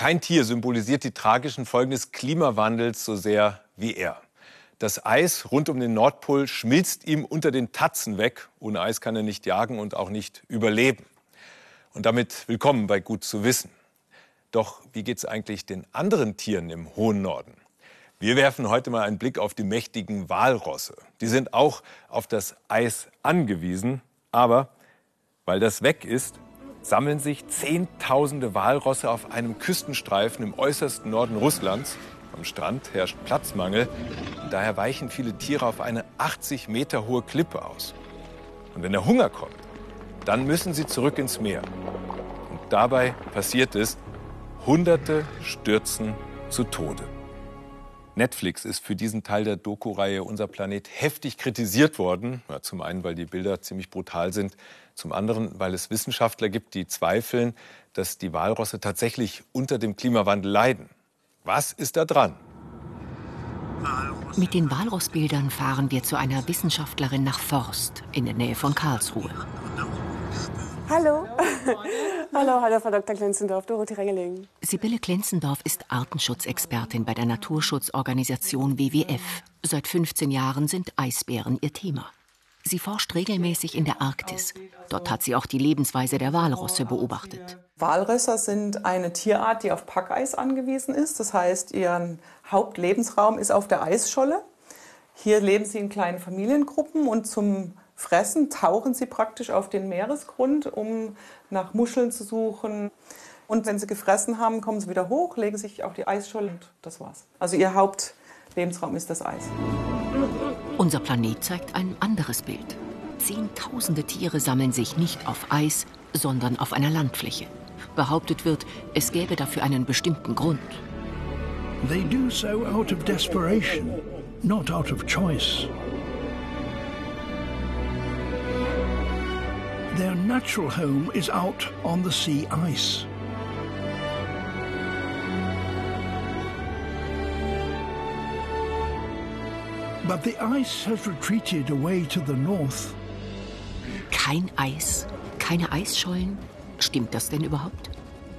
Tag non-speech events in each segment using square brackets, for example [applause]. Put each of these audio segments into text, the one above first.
Kein Tier symbolisiert die tragischen Folgen des Klimawandels so sehr wie er. Das Eis rund um den Nordpol schmilzt ihm unter den Tatzen weg. Ohne Eis kann er nicht jagen und auch nicht überleben. Und damit willkommen bei Gut zu wissen. Doch wie geht es eigentlich den anderen Tieren im hohen Norden? Wir werfen heute mal einen Blick auf die mächtigen Walrosse. Die sind auch auf das Eis angewiesen, aber weil das weg ist, sammeln sich Zehntausende Walrosse auf einem Küstenstreifen im äußersten Norden Russlands. Am Strand herrscht Platzmangel. Daher weichen viele Tiere auf eine 80 Meter hohe Klippe aus. Und wenn der Hunger kommt, dann müssen sie zurück ins Meer. Und dabei passiert es, Hunderte stürzen zu Tode. Netflix ist für diesen Teil der Doku-Reihe Unser Planet heftig kritisiert worden. Ja, zum einen, weil die Bilder ziemlich brutal sind, zum anderen, weil es Wissenschaftler gibt, die zweifeln, dass die Walrosse tatsächlich unter dem Klimawandel leiden. Was ist da dran? Mit den Walrossbildern fahren wir zu einer Wissenschaftlerin nach Forst in der Nähe von Karlsruhe. Hallo. hallo, hallo, Frau Dr. Klenzendorf, Dorothee Rengeling. Sibylle Klenzendorf ist Artenschutzexpertin bei der Naturschutzorganisation WWF. Seit 15 Jahren sind Eisbären ihr Thema. Sie forscht regelmäßig in der Arktis. Dort hat sie auch die Lebensweise der Walrosse beobachtet. Walrösser sind eine Tierart, die auf Packeis angewiesen ist. Das heißt, ihr Hauptlebensraum ist auf der Eisscholle. Hier leben sie in kleinen Familiengruppen und zum fressen, tauchen sie praktisch auf den Meeresgrund, um nach Muscheln zu suchen. Und wenn sie gefressen haben, kommen sie wieder hoch, legen sich auf die Eisscholle und das war's. Also ihr Hauptlebensraum ist das Eis. Unser Planet zeigt ein anderes Bild. Zehntausende Tiere sammeln sich nicht auf Eis, sondern auf einer Landfläche. Behauptet wird, es gäbe dafür einen bestimmten Grund. They do so out of desperation, not out of choice. Their natural home is out on the sea ice. But the ice has retreated away to the north. Kein Eis, keine Eisschollen. Stimmt das denn überhaupt?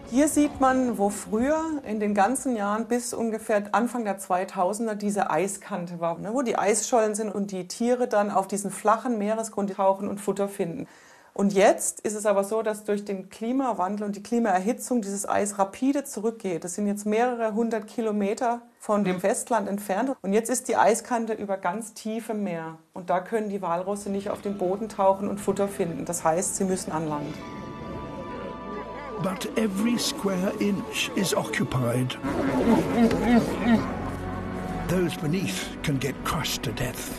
Hier sieht man, wo früher in den ganzen Jahren bis ungefähr Anfang der 2000er diese Eiskante war, ne, wo die Eisschollen sind und die Tiere dann auf diesen flachen Meeresgrund tauchen und Futter finden. Und jetzt ist es aber so, dass durch den Klimawandel und die Klimaerhitzung dieses Eis rapide zurückgeht. Das sind jetzt mehrere hundert Kilometer von dem Festland entfernt. Und jetzt ist die Eiskante über ganz tiefem Meer. Und da können die Walrosse nicht auf den Boden tauchen und Futter finden. Das heißt, sie müssen an Land. But every square inch is occupied. Those beneath can get crushed to death.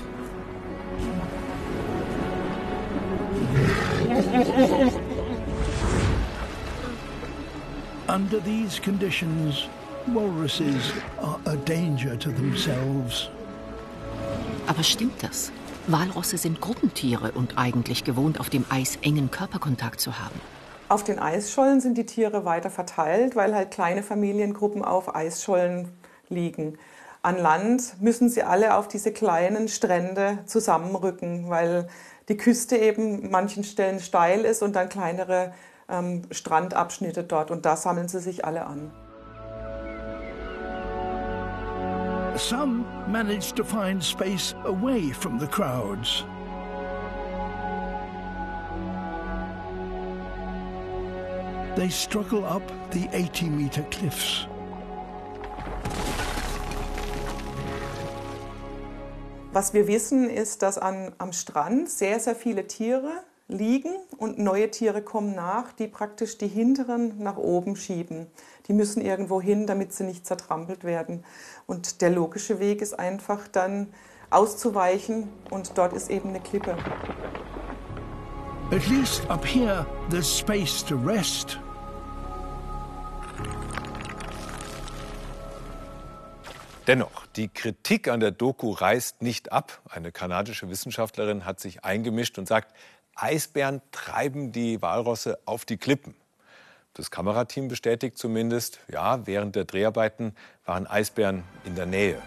Under these conditions, walruses are a danger to themselves. Aber stimmt das? Walrosse sind Gruppentiere und eigentlich gewohnt, auf dem Eis engen Körperkontakt zu haben. Auf den Eisschollen sind die Tiere weiter verteilt, weil halt kleine Familiengruppen auf Eisschollen liegen. An Land müssen sie alle auf diese kleinen Strände zusammenrücken, weil die Küste eben manchen Stellen steil ist und dann kleinere ähm, Strandabschnitte dort. Und da sammeln sie sich alle an. Some manage to find space away from the crowds. They struggle up the 80 meter cliffs. Was wir wissen, ist, dass an, am Strand sehr, sehr viele Tiere liegen und neue Tiere kommen nach, die praktisch die hinteren nach oben schieben. Die müssen irgendwo hin, damit sie nicht zertrampelt werden. Und der logische Weg ist einfach dann auszuweichen und dort ist eben eine Klippe. At least up here there's space to rest. Dennoch, die Kritik an der Doku reißt nicht ab. Eine kanadische Wissenschaftlerin hat sich eingemischt und sagt, Eisbären treiben die Walrosse auf die Klippen. Das Kamerateam bestätigt zumindest, ja, während der Dreharbeiten waren Eisbären in der Nähe.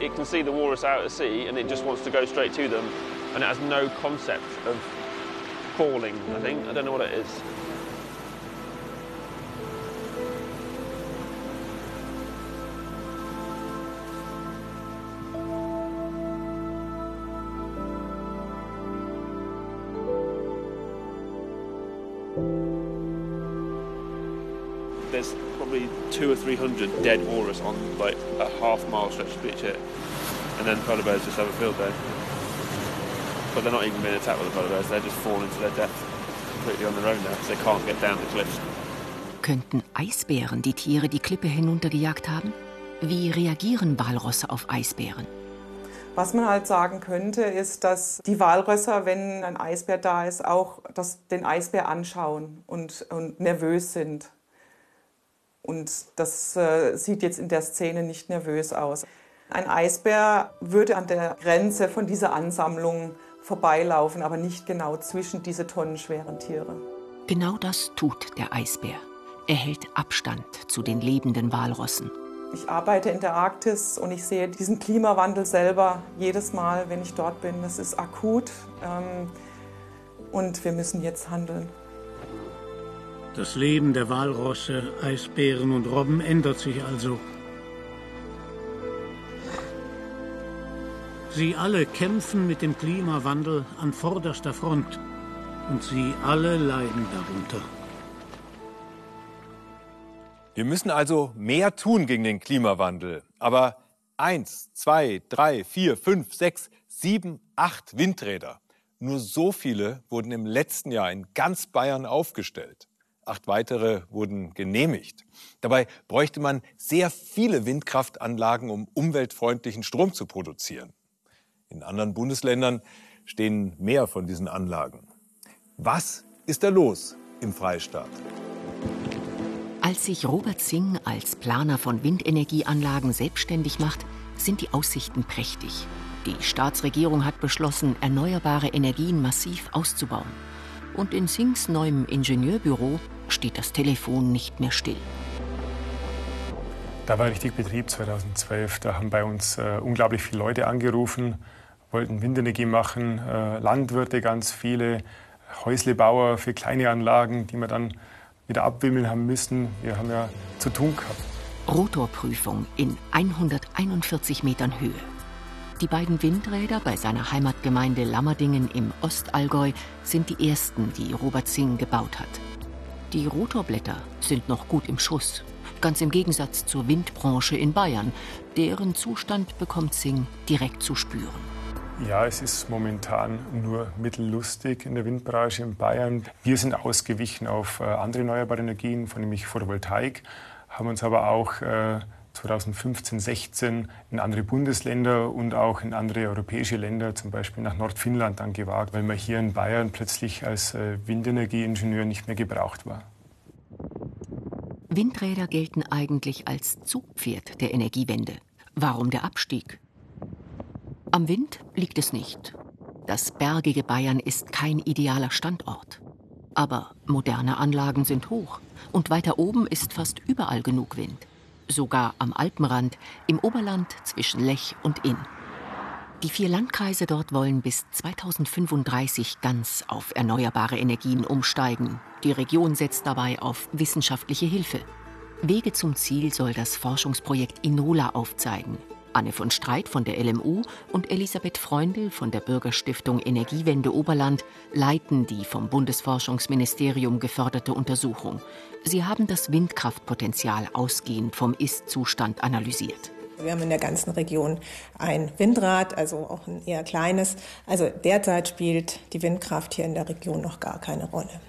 It can see the walrus out at sea and it just wants to go straight to them and it has no concept of falling, I think. I don't know what it is. There's probably two or three hundred dead walrus on like a half mile stretch of beach here, and then polar bears just have a field day. But they're not even being attacked by the polar bears; they're just falling to their death completely on their own now, because they can't get down the cliffs. Könnten Eisbären die Tiere die Klippe hinuntergejagt haben? Wie reagieren Walrosse auf Eisbären? Was man halt sagen könnte, ist, dass die Walrösser, wenn ein Eisbär da ist, auch das, den Eisbär anschauen und, und nervös sind. Und das äh, sieht jetzt in der Szene nicht nervös aus. Ein Eisbär würde an der Grenze von dieser Ansammlung vorbeilaufen, aber nicht genau zwischen diese tonnenschweren Tiere. Genau das tut der Eisbär. Er hält Abstand zu den lebenden Walrossen. Ich arbeite in der Arktis und ich sehe diesen Klimawandel selber jedes Mal, wenn ich dort bin. Das ist akut ähm, und wir müssen jetzt handeln. Das Leben der Walrosse, Eisbären und Robben ändert sich also. Sie alle kämpfen mit dem Klimawandel an vorderster Front und sie alle leiden darunter. Wir müssen also mehr tun gegen den Klimawandel. Aber eins, zwei, drei, vier, fünf, sechs, sieben, acht Windräder. Nur so viele wurden im letzten Jahr in ganz Bayern aufgestellt. Acht weitere wurden genehmigt. Dabei bräuchte man sehr viele Windkraftanlagen, um umweltfreundlichen Strom zu produzieren. In anderen Bundesländern stehen mehr von diesen Anlagen. Was ist da los im Freistaat? Als sich Robert Singh als Planer von Windenergieanlagen selbstständig macht, sind die Aussichten prächtig. Die Staatsregierung hat beschlossen, erneuerbare Energien massiv auszubauen. Und in Singhs neuem Ingenieurbüro steht das Telefon nicht mehr still. Da war richtig Betrieb 2012. Da haben bei uns äh, unglaublich viele Leute angerufen, wollten Windenergie machen, äh, Landwirte ganz viele, Häuslebauer für kleine Anlagen, die man dann wieder abwimmeln haben müssen. Wir haben ja zu tun gehabt. Rotorprüfung in 141 Metern Höhe. Die beiden Windräder bei seiner Heimatgemeinde Lammerdingen im Ostallgäu sind die ersten, die Robert Singh gebaut hat. Die Rotorblätter sind noch gut im Schuss, ganz im Gegensatz zur Windbranche in Bayern. Deren Zustand bekommt Singh direkt zu spüren. Ja, es ist momentan nur mittellustig in der Windbranche in Bayern. Wir sind ausgewichen auf äh, andere erneuerbare Energien, von nämlich Photovoltaik, haben uns aber auch äh, 2015, 16 in andere Bundesländer und auch in andere europäische Länder, zum Beispiel nach Nordfinnland, dann gewagt, weil man hier in Bayern plötzlich als äh, Windenergieingenieur nicht mehr gebraucht war. Windräder gelten eigentlich als Zugpferd der Energiewende. Warum der Abstieg? Am Wind liegt es nicht. Das bergige Bayern ist kein idealer Standort. Aber moderne Anlagen sind hoch und weiter oben ist fast überall genug Wind. Sogar am Alpenrand, im Oberland zwischen Lech und Inn. Die vier Landkreise dort wollen bis 2035 ganz auf erneuerbare Energien umsteigen. Die Region setzt dabei auf wissenschaftliche Hilfe. Wege zum Ziel soll das Forschungsprojekt Inola aufzeigen, Anne von Streit von der LMU und Elisabeth Freundl von der Bürgerstiftung Energiewende Oberland leiten die vom Bundesforschungsministerium geförderte Untersuchung. Sie haben das Windkraftpotenzial ausgehend vom Ist-Zustand analysiert. Wir haben in der ganzen Region ein Windrad, also auch ein eher kleines. Also derzeit spielt die Windkraft hier in der Region noch gar keine Rolle.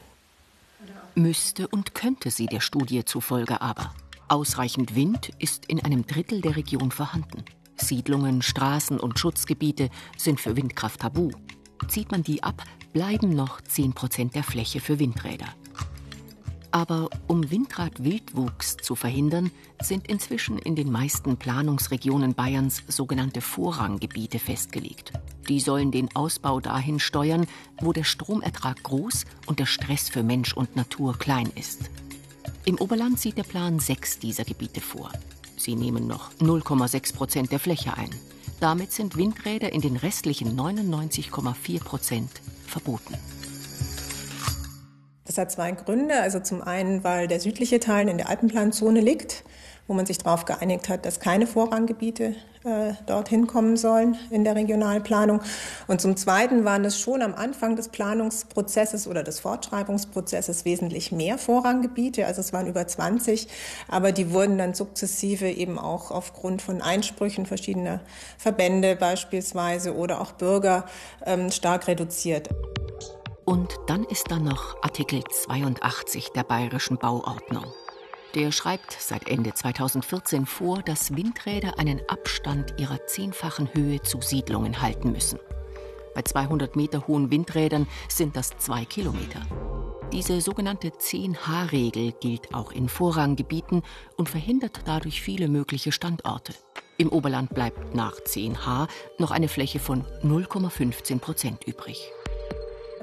Müsste und könnte sie der Studie zufolge aber. Ausreichend Wind ist in einem Drittel der Region vorhanden. Siedlungen, Straßen und Schutzgebiete sind für Windkraft tabu. Zieht man die ab, bleiben noch 10 Prozent der Fläche für Windräder. Aber um Windradwildwuchs zu verhindern, sind inzwischen in den meisten Planungsregionen Bayerns sogenannte Vorranggebiete festgelegt. Die sollen den Ausbau dahin steuern, wo der Stromertrag groß und der Stress für Mensch und Natur klein ist. Im Oberland sieht der Plan sechs dieser Gebiete vor. Sie nehmen noch 0,6 Prozent der Fläche ein. Damit sind Windräder in den restlichen 99,4 Prozent verboten. Das hat zwei Gründe. Also zum einen, weil der südliche Teil in der Alpenplanzone liegt, wo man sich darauf geeinigt hat, dass keine Vorranggebiete äh, dorthin kommen sollen in der Regionalplanung. Und zum Zweiten waren es schon am Anfang des Planungsprozesses oder des Fortschreibungsprozesses wesentlich mehr Vorranggebiete. Also es waren über 20, aber die wurden dann sukzessive eben auch aufgrund von Einsprüchen verschiedener Verbände beispielsweise oder auch Bürger ähm, stark reduziert. Und dann ist da noch Artikel 82 der bayerischen Bauordnung. Der schreibt seit Ende 2014 vor, dass Windräder einen Abstand ihrer zehnfachen Höhe zu Siedlungen halten müssen. Bei 200 Meter hohen Windrädern sind das zwei Kilometer. Diese sogenannte 10H-Regel gilt auch in Vorranggebieten und verhindert dadurch viele mögliche Standorte. Im Oberland bleibt nach 10H noch eine Fläche von 0,15 Prozent übrig.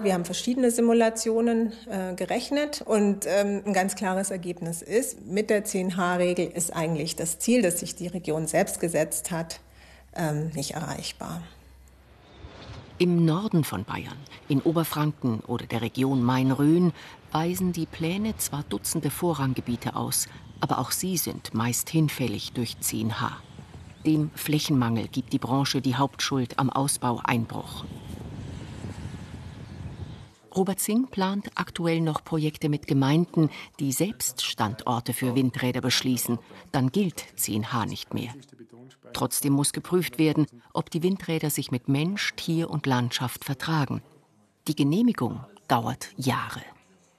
Wir haben verschiedene Simulationen äh, gerechnet und ähm, ein ganz klares Ergebnis ist, mit der 10H-Regel ist eigentlich das Ziel, das sich die Region selbst gesetzt hat, ähm, nicht erreichbar. Im Norden von Bayern, in Oberfranken oder der Region Main-Rhön, weisen die Pläne zwar Dutzende Vorranggebiete aus, aber auch sie sind meist hinfällig durch 10H. Dem Flächenmangel gibt die Branche die Hauptschuld am Ausbaueinbruch. Robert Singh plant aktuell noch Projekte mit Gemeinden, die selbst Standorte für Windräder beschließen. Dann gilt 10H nicht mehr. Trotzdem muss geprüft werden, ob die Windräder sich mit Mensch, Tier und Landschaft vertragen. Die Genehmigung dauert Jahre.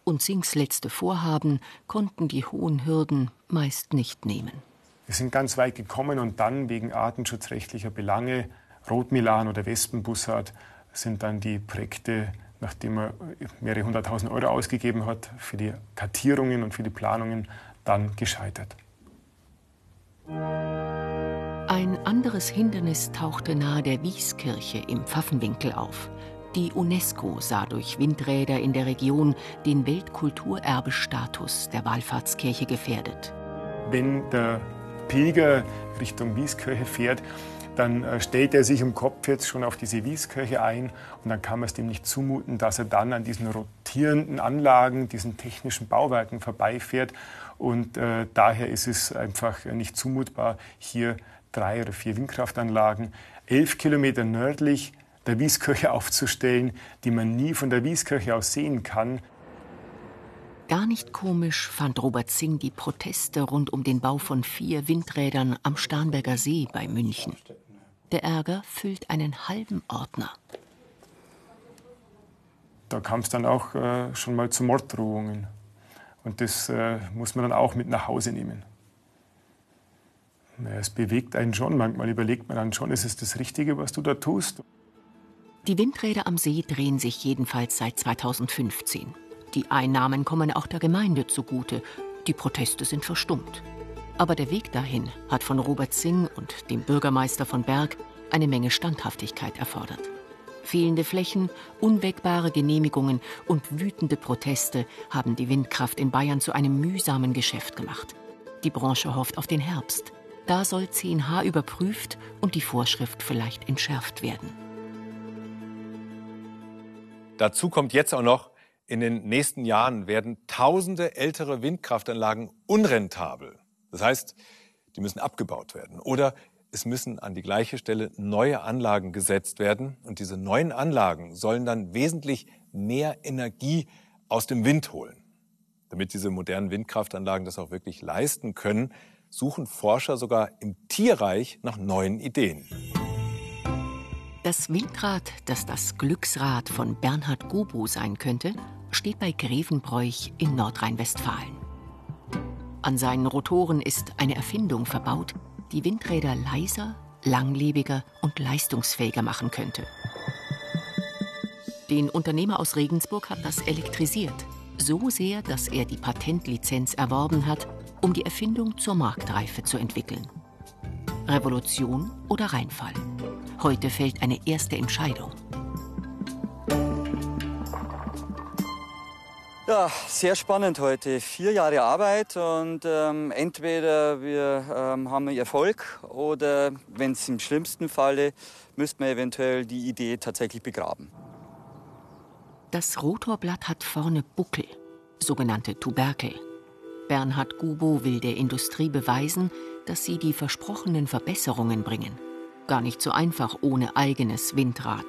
Und Singhs letzte Vorhaben konnten die hohen Hürden meist nicht nehmen. Wir sind ganz weit gekommen und dann wegen artenschutzrechtlicher Belange, Rotmilan oder Wespenbussard, sind dann die Projekte nachdem er mehrere hunderttausend Euro ausgegeben hat für die Kartierungen und für die Planungen, dann gescheitert. Ein anderes Hindernis tauchte nahe der Wieskirche im Pfaffenwinkel auf. Die UNESCO sah durch Windräder in der Region den Weltkulturerbestatus der Wallfahrtskirche gefährdet. Wenn der Pilger Richtung Wieskirche fährt, dann äh, stellt er sich im Kopf jetzt schon auf diese Wieskirche ein und dann kann man es dem nicht zumuten, dass er dann an diesen rotierenden Anlagen, diesen technischen Bauwerken vorbeifährt. Und äh, daher ist es einfach nicht zumutbar, hier drei oder vier Windkraftanlagen elf Kilometer nördlich der Wieskirche aufzustellen, die man nie von der Wieskirche aus sehen kann. Gar nicht komisch fand Robert Singh die Proteste rund um den Bau von vier Windrädern am Starnberger See bei München. Der Ärger füllt einen halben Ordner. Da kam es dann auch äh, schon mal zu Morddrohungen. Und das äh, muss man dann auch mit nach Hause nehmen. Naja, es bewegt einen schon. Manchmal überlegt man dann schon, ist es das Richtige, was du da tust? Die Windräder am See drehen sich jedenfalls seit 2015. Die Einnahmen kommen auch der Gemeinde zugute. Die Proteste sind verstummt. Aber der Weg dahin hat von Robert Singh und dem Bürgermeister von Berg eine Menge Standhaftigkeit erfordert. Fehlende Flächen, unwägbare Genehmigungen und wütende Proteste haben die Windkraft in Bayern zu einem mühsamen Geschäft gemacht. Die Branche hofft auf den Herbst. Da soll 10H überprüft und die Vorschrift vielleicht entschärft werden. Dazu kommt jetzt auch noch, in den nächsten Jahren werden tausende ältere Windkraftanlagen unrentabel. Das heißt, die müssen abgebaut werden. Oder es müssen an die gleiche Stelle neue Anlagen gesetzt werden. Und diese neuen Anlagen sollen dann wesentlich mehr Energie aus dem Wind holen. Damit diese modernen Windkraftanlagen das auch wirklich leisten können, suchen Forscher sogar im Tierreich nach neuen Ideen. Das Windrad, das das Glücksrad von Bernhard Gobu sein könnte, steht bei Grevenbroich in Nordrhein-Westfalen. An seinen Rotoren ist eine Erfindung verbaut, die Windräder leiser, langlebiger und leistungsfähiger machen könnte. Den Unternehmer aus Regensburg hat das elektrisiert, so sehr, dass er die Patentlizenz erworben hat, um die Erfindung zur Marktreife zu entwickeln. Revolution oder Reinfall? Heute fällt eine erste Entscheidung. Ja, sehr spannend heute. Vier Jahre Arbeit und ähm, entweder wir ähm, haben Erfolg oder, wenn es im schlimmsten Falle, müsste man eventuell die Idee tatsächlich begraben. Das Rotorblatt hat vorne Buckel, sogenannte Tuberkel. Bernhard Gubo will der Industrie beweisen, dass sie die versprochenen Verbesserungen bringen. Gar nicht so einfach ohne eigenes Windrad.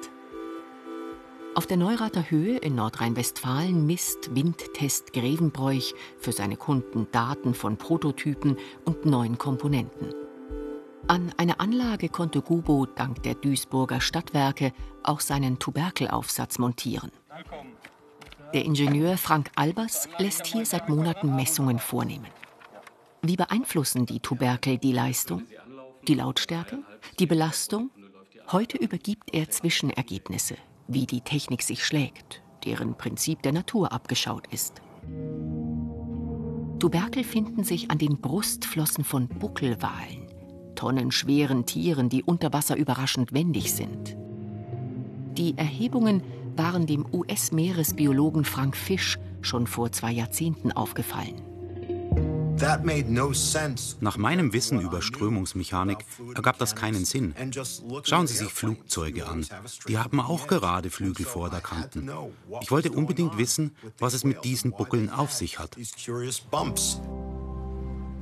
Auf der Neurater Höhe in Nordrhein-Westfalen misst Windtest Grevenbroich für seine Kunden Daten von Prototypen und neuen Komponenten. An einer Anlage konnte Gubo dank der Duisburger Stadtwerke auch seinen Tuberkelaufsatz montieren. Der Ingenieur Frank Albers lässt hier seit Monaten Messungen vornehmen. Wie beeinflussen die Tuberkel die Leistung, die Lautstärke, die Belastung? Heute übergibt er Zwischenergebnisse, wie die Technik sich schlägt, deren Prinzip der Natur abgeschaut ist. Tuberkel finden sich an den Brustflossen von Buckelwalen, tonnenschweren Tieren, die unter Wasser überraschend wendig sind. Die Erhebungen waren dem US-Meeresbiologen Frank Fisch schon vor zwei Jahrzehnten aufgefallen. Nach meinem Wissen über Strömungsmechanik ergab das keinen Sinn. Schauen Sie sich Flugzeuge an. Die haben auch gerade Flügelvorderkanten. Ich wollte unbedingt wissen, was es mit diesen Buckeln auf sich hat.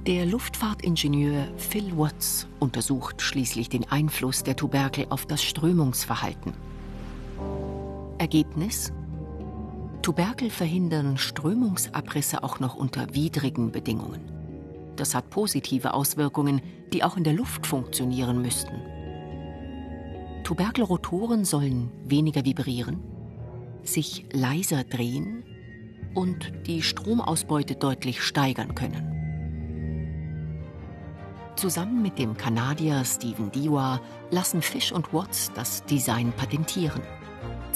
Der Luftfahrtingenieur Phil Watts untersucht schließlich den Einfluss der Tuberkel auf das Strömungsverhalten. Ergebnis? Tuberkel verhindern Strömungsabrisse auch noch unter widrigen Bedingungen. Das hat positive Auswirkungen, die auch in der Luft funktionieren müssten. Tuberkelrotoren sollen weniger vibrieren, sich leiser drehen und die Stromausbeute deutlich steigern können. Zusammen mit dem Kanadier Stephen Diwa lassen Fish und Watts das Design patentieren.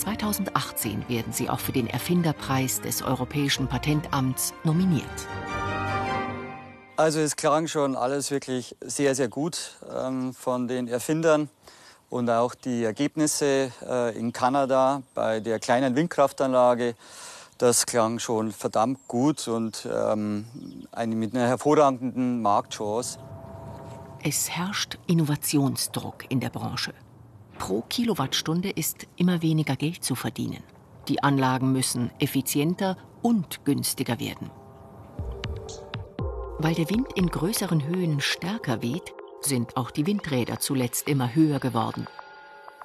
2018 werden sie auch für den Erfinderpreis des Europäischen Patentamts nominiert. Also es klang schon alles wirklich sehr, sehr gut ähm, von den Erfindern und auch die Ergebnisse äh, in Kanada bei der kleinen Windkraftanlage. Das klang schon verdammt gut und ähm, eine, mit einer hervorragenden Marktchance. Es herrscht Innovationsdruck in der Branche. Pro Kilowattstunde ist immer weniger Geld zu verdienen. Die Anlagen müssen effizienter und günstiger werden. Weil der Wind in größeren Höhen stärker weht, sind auch die Windräder zuletzt immer höher geworden.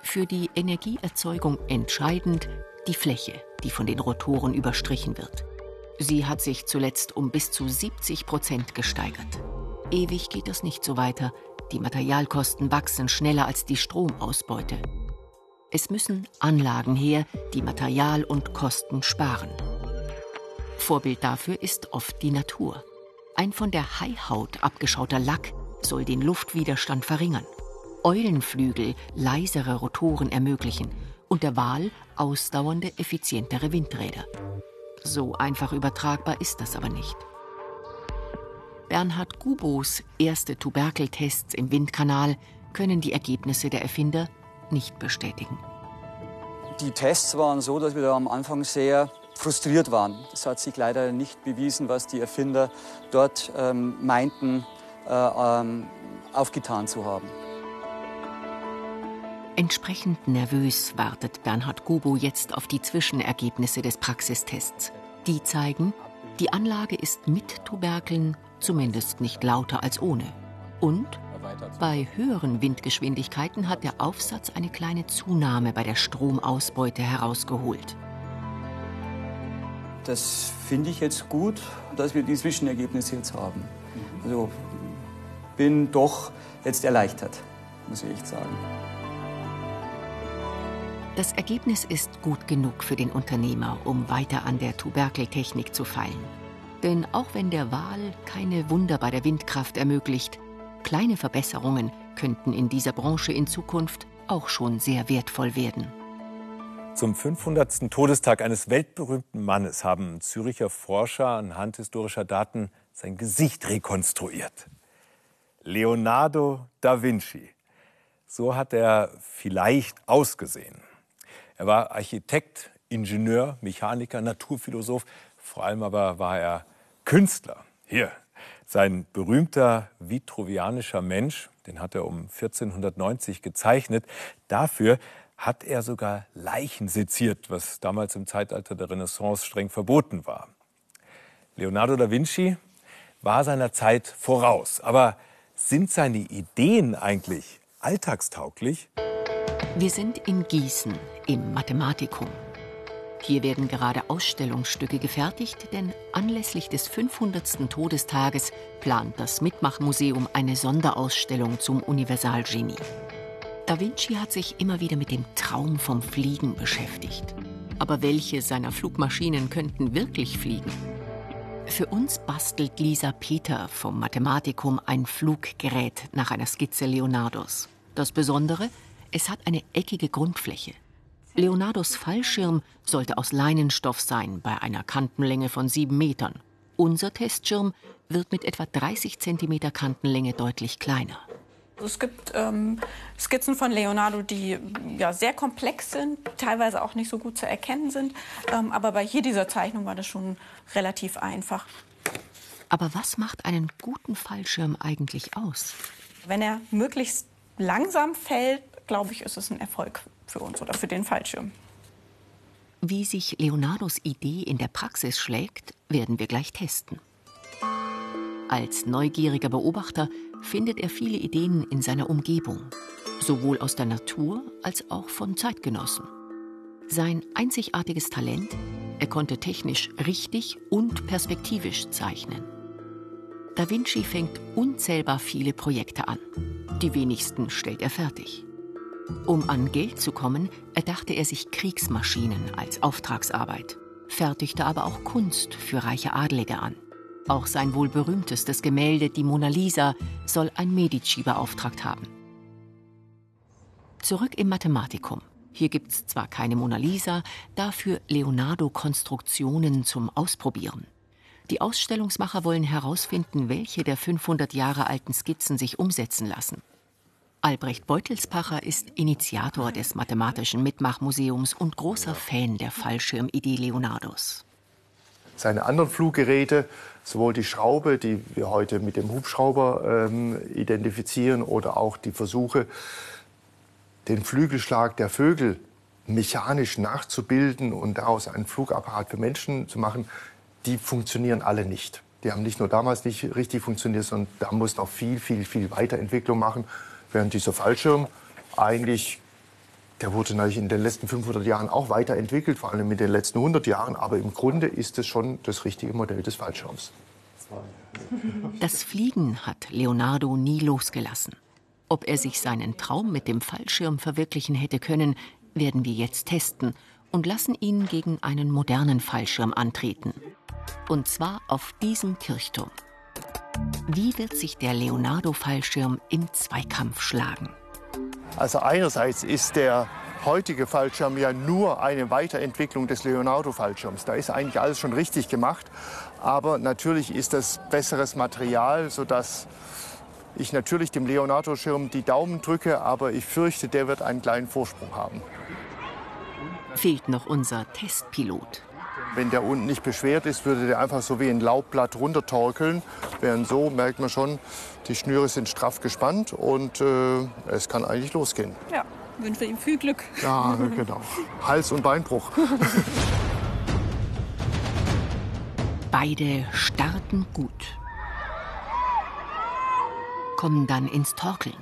Für die Energieerzeugung entscheidend die Fläche, die von den Rotoren überstrichen wird. Sie hat sich zuletzt um bis zu 70 Prozent gesteigert. Ewig geht das nicht so weiter, die Materialkosten wachsen schneller als die Stromausbeute. Es müssen Anlagen her, die Material und Kosten sparen. Vorbild dafür ist oft die Natur. Ein von der Haihaut abgeschauter Lack soll den Luftwiderstand verringern, Eulenflügel leisere Rotoren ermöglichen und der Wal ausdauernde, effizientere Windräder. So einfach übertragbar ist das aber nicht. Bernhard Gubos erste Tuberkeltests im Windkanal können die Ergebnisse der Erfinder nicht bestätigen. Die Tests waren so, dass wir da am Anfang sehr frustriert waren. Es hat sich leider nicht bewiesen, was die Erfinder dort ähm, meinten, äh, ähm, aufgetan zu haben. Entsprechend nervös wartet Bernhard Gubo jetzt auf die Zwischenergebnisse des Praxistests. Die zeigen, die Anlage ist mit Tuberkeln zumindest nicht lauter als ohne. Und bei höheren Windgeschwindigkeiten hat der Aufsatz eine kleine Zunahme bei der Stromausbeute herausgeholt. Das finde ich jetzt gut, dass wir die Zwischenergebnisse jetzt haben. Also bin doch jetzt erleichtert, muss ich echt sagen. Das Ergebnis ist gut genug für den Unternehmer, um weiter an der Tuberkeltechnik zu feilen. Denn auch wenn der Wal keine Wunder bei der Windkraft ermöglicht, kleine Verbesserungen könnten in dieser Branche in Zukunft auch schon sehr wertvoll werden. Zum 500. Todestag eines weltberühmten Mannes haben Züricher Forscher anhand historischer Daten sein Gesicht rekonstruiert. Leonardo da Vinci. So hat er vielleicht ausgesehen. Er war Architekt, Ingenieur, Mechaniker, Naturphilosoph, vor allem aber war er Künstler. Hier, sein berühmter vitruvianischer Mensch, den hat er um 1490 gezeichnet. Dafür hat er sogar Leichen seziert, was damals im Zeitalter der Renaissance streng verboten war. Leonardo da Vinci, war seiner Zeit voraus. Aber sind seine Ideen eigentlich alltagstauglich? Wir sind in Gießen im Mathematikum. Hier werden gerade Ausstellungsstücke gefertigt, denn anlässlich des 500. Todestages plant das Mitmachmuseum eine Sonderausstellung zum Universalgenie. Da Vinci hat sich immer wieder mit dem Traum vom Fliegen beschäftigt. Aber welche seiner Flugmaschinen könnten wirklich fliegen? Für uns bastelt Lisa Peter vom Mathematikum ein Fluggerät nach einer Skizze Leonardos. Das Besondere, es hat eine eckige Grundfläche. Leonardos Fallschirm sollte aus Leinenstoff sein, bei einer Kantenlänge von sieben Metern. Unser Testschirm wird mit etwa 30 Zentimeter Kantenlänge deutlich kleiner. Es gibt ähm, Skizzen von Leonardo, die ja, sehr komplex sind, teilweise auch nicht so gut zu erkennen sind. Ähm, aber bei hier dieser Zeichnung war das schon relativ einfach. Aber was macht einen guten Fallschirm eigentlich aus? Wenn er möglichst langsam fällt, glaube ich, ist es ein Erfolg für uns oder für den Fallschirm. Wie sich Leonardos Idee in der Praxis schlägt, werden wir gleich testen. Als neugieriger Beobachter findet er viele Ideen in seiner Umgebung, sowohl aus der Natur als auch von Zeitgenossen. Sein einzigartiges Talent, er konnte technisch richtig und perspektivisch zeichnen. Da Vinci fängt unzählbar viele Projekte an. Die wenigsten stellt er fertig. Um an Geld zu kommen, erdachte er sich Kriegsmaschinen als Auftragsarbeit, fertigte aber auch Kunst für reiche Adlige an. Auch sein wohl berühmtestes Gemälde, die Mona Lisa, soll ein Medici beauftragt haben. Zurück im Mathematikum. Hier gibt es zwar keine Mona Lisa, dafür Leonardo-Konstruktionen zum Ausprobieren. Die Ausstellungsmacher wollen herausfinden, welche der 500 Jahre alten Skizzen sich umsetzen lassen. Albrecht Beutelspacher ist Initiator des Mathematischen Mitmachmuseums und großer Fan der Fallschirmidee Leonardos. Seine anderen Fluggeräte sowohl die Schraube, die wir heute mit dem Hubschrauber ähm, identifizieren, oder auch die Versuche, den Flügelschlag der Vögel mechanisch nachzubilden und daraus einen Flugapparat für Menschen zu machen, die funktionieren alle nicht. Die haben nicht nur damals nicht richtig funktioniert, sondern da muss noch viel, viel, viel Weiterentwicklung machen. Während dieser Fallschirm eigentlich der wurde natürlich in den letzten 500 Jahren auch weiterentwickelt, vor allem in den letzten 100 Jahren. Aber im Grunde ist es schon das richtige Modell des Fallschirms. Das Fliegen hat Leonardo nie losgelassen. Ob er sich seinen Traum mit dem Fallschirm verwirklichen hätte können, werden wir jetzt testen und lassen ihn gegen einen modernen Fallschirm antreten. Und zwar auf diesem Kirchturm. Wie wird sich der Leonardo-Fallschirm im Zweikampf schlagen? Also einerseits ist der heutige Fallschirm ja nur eine Weiterentwicklung des Leonardo-Fallschirms. Da ist eigentlich alles schon richtig gemacht. Aber natürlich ist das besseres Material, sodass ich natürlich dem Leonardo-Schirm die Daumen drücke, aber ich fürchte, der wird einen kleinen Vorsprung haben. Fehlt noch unser Testpilot. Wenn der unten nicht beschwert ist, würde der einfach so wie ein Laubblatt runtertorkeln. Während so merkt man schon, die Schnüre sind straff gespannt und äh, es kann eigentlich losgehen. Ja, wünschen wir ihm viel Glück. Ja, genau. Hals- und Beinbruch. [laughs] Beide starten gut, kommen dann ins Torkeln,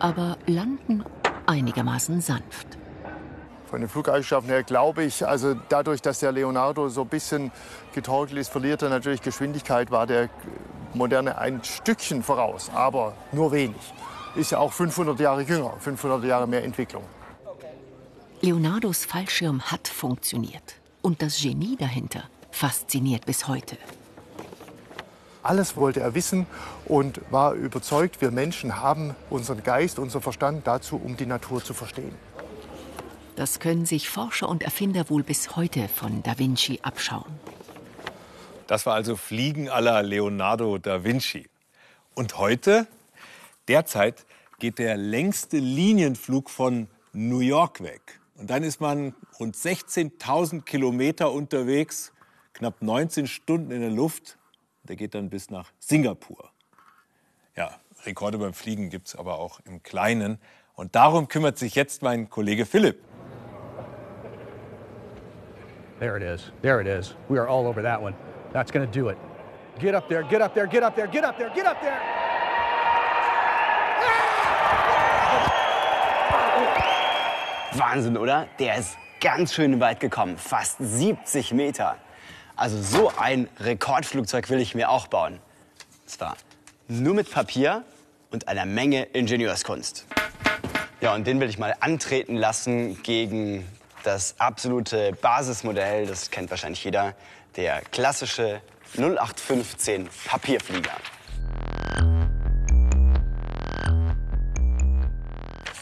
aber landen einigermaßen sanft. Von den Flugeigenschaften her glaube ich, also dadurch, dass der Leonardo so ein bisschen getorkelt ist, verliert er natürlich Geschwindigkeit, war der Moderne ein Stückchen voraus, aber nur wenig. Ist ja auch 500 Jahre jünger, 500 Jahre mehr Entwicklung. Leonardos Fallschirm hat funktioniert. Und das Genie dahinter fasziniert bis heute. Alles wollte er wissen und war überzeugt, wir Menschen haben unseren Geist, unseren Verstand dazu, um die Natur zu verstehen. Das können sich Forscher und Erfinder wohl bis heute von Da Vinci abschauen. Das war also Fliegen aller Leonardo da Vinci. Und heute, derzeit, geht der längste Linienflug von New York weg. Und dann ist man rund 16.000 Kilometer unterwegs, knapp 19 Stunden in der Luft. Der geht dann bis nach Singapur. Ja, Rekorde beim Fliegen gibt es aber auch im Kleinen. Und darum kümmert sich jetzt mein Kollege Philipp. There it is. There it is. We are all over that one. That's going to do it. Get up there, get up there, get up there, get up there, get up there. Wahnsinn, oder? Der ist ganz schön weit gekommen, fast 70 Meter. Also so ein Rekordflugzeug will ich mir auch bauen. Und zwar nur mit Papier und einer Menge Ingenieurskunst. Ja, und den will ich mal antreten lassen gegen das absolute Basismodell, das kennt wahrscheinlich jeder, der klassische 0815 Papierflieger.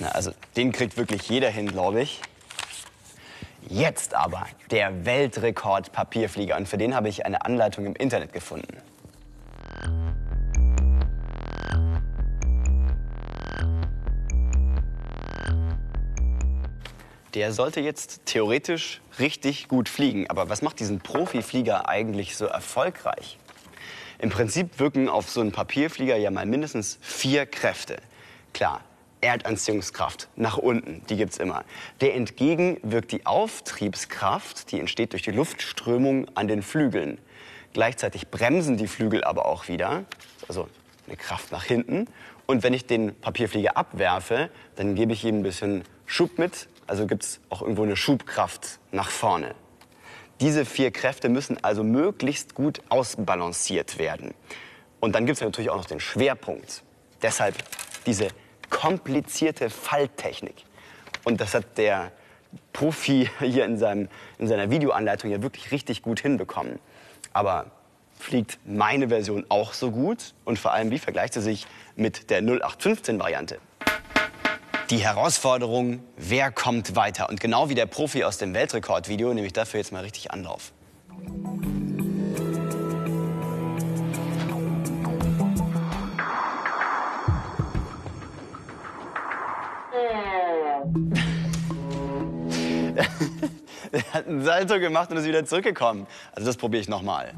Na, also den kriegt wirklich jeder hin, glaube ich. Jetzt aber der Weltrekord Papierflieger und für den habe ich eine Anleitung im Internet gefunden. Der sollte jetzt theoretisch richtig gut fliegen. Aber was macht diesen Profiflieger eigentlich so erfolgreich? Im Prinzip wirken auf so einen Papierflieger ja mal mindestens vier Kräfte. Klar, Erdanziehungskraft nach unten, die gibt's immer. Der entgegen wirkt die Auftriebskraft, die entsteht durch die Luftströmung an den Flügeln. Gleichzeitig bremsen die Flügel aber auch wieder, also eine Kraft nach hinten. Und wenn ich den Papierflieger abwerfe, dann gebe ich ihm ein bisschen Schub mit, also gibt's auch irgendwo eine Schubkraft nach vorne. Diese vier Kräfte müssen also möglichst gut ausbalanciert werden. Und dann gibt's natürlich auch noch den Schwerpunkt. Deshalb diese komplizierte Falltechnik. Und das hat der Profi [laughs] hier in, seinem, in seiner Videoanleitung ja wirklich richtig gut hinbekommen. Aber fliegt meine Version auch so gut? Und vor allem, wie vergleicht sie sich mit der 0815-Variante? Die Herausforderung, wer kommt weiter? Und genau wie der Profi aus dem Weltrekordvideo nehme ich dafür jetzt mal richtig Anlauf. [laughs] er hat einen Salto gemacht und ist wieder zurückgekommen. Also das probiere ich nochmal.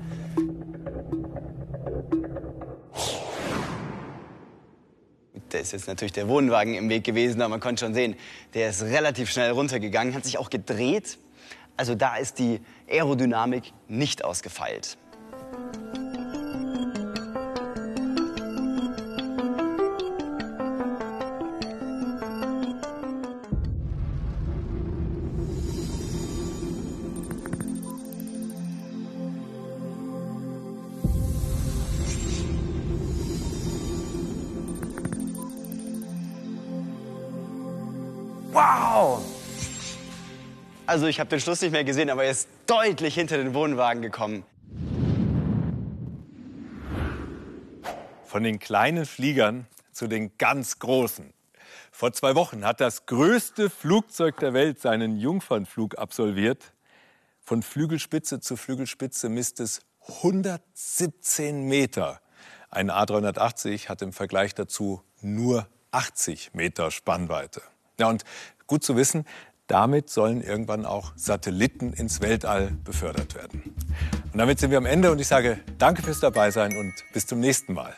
Da ist jetzt natürlich der Wohnwagen im Weg gewesen, aber man konnte schon sehen, der ist relativ schnell runtergegangen, hat sich auch gedreht. Also da ist die Aerodynamik nicht ausgefeilt. Wow! Also ich habe den Schluss nicht mehr gesehen, aber er ist deutlich hinter den Wohnwagen gekommen. Von den kleinen Fliegern zu den ganz großen. Vor zwei Wochen hat das größte Flugzeug der Welt seinen Jungfernflug absolviert. Von Flügelspitze zu Flügelspitze misst es 117 Meter. Ein A380 hat im Vergleich dazu nur 80 Meter Spannweite. Ja, und gut zu wissen, damit sollen irgendwann auch Satelliten ins Weltall befördert werden. Und damit sind wir am Ende und ich sage danke fürs Dabeisein und bis zum nächsten Mal.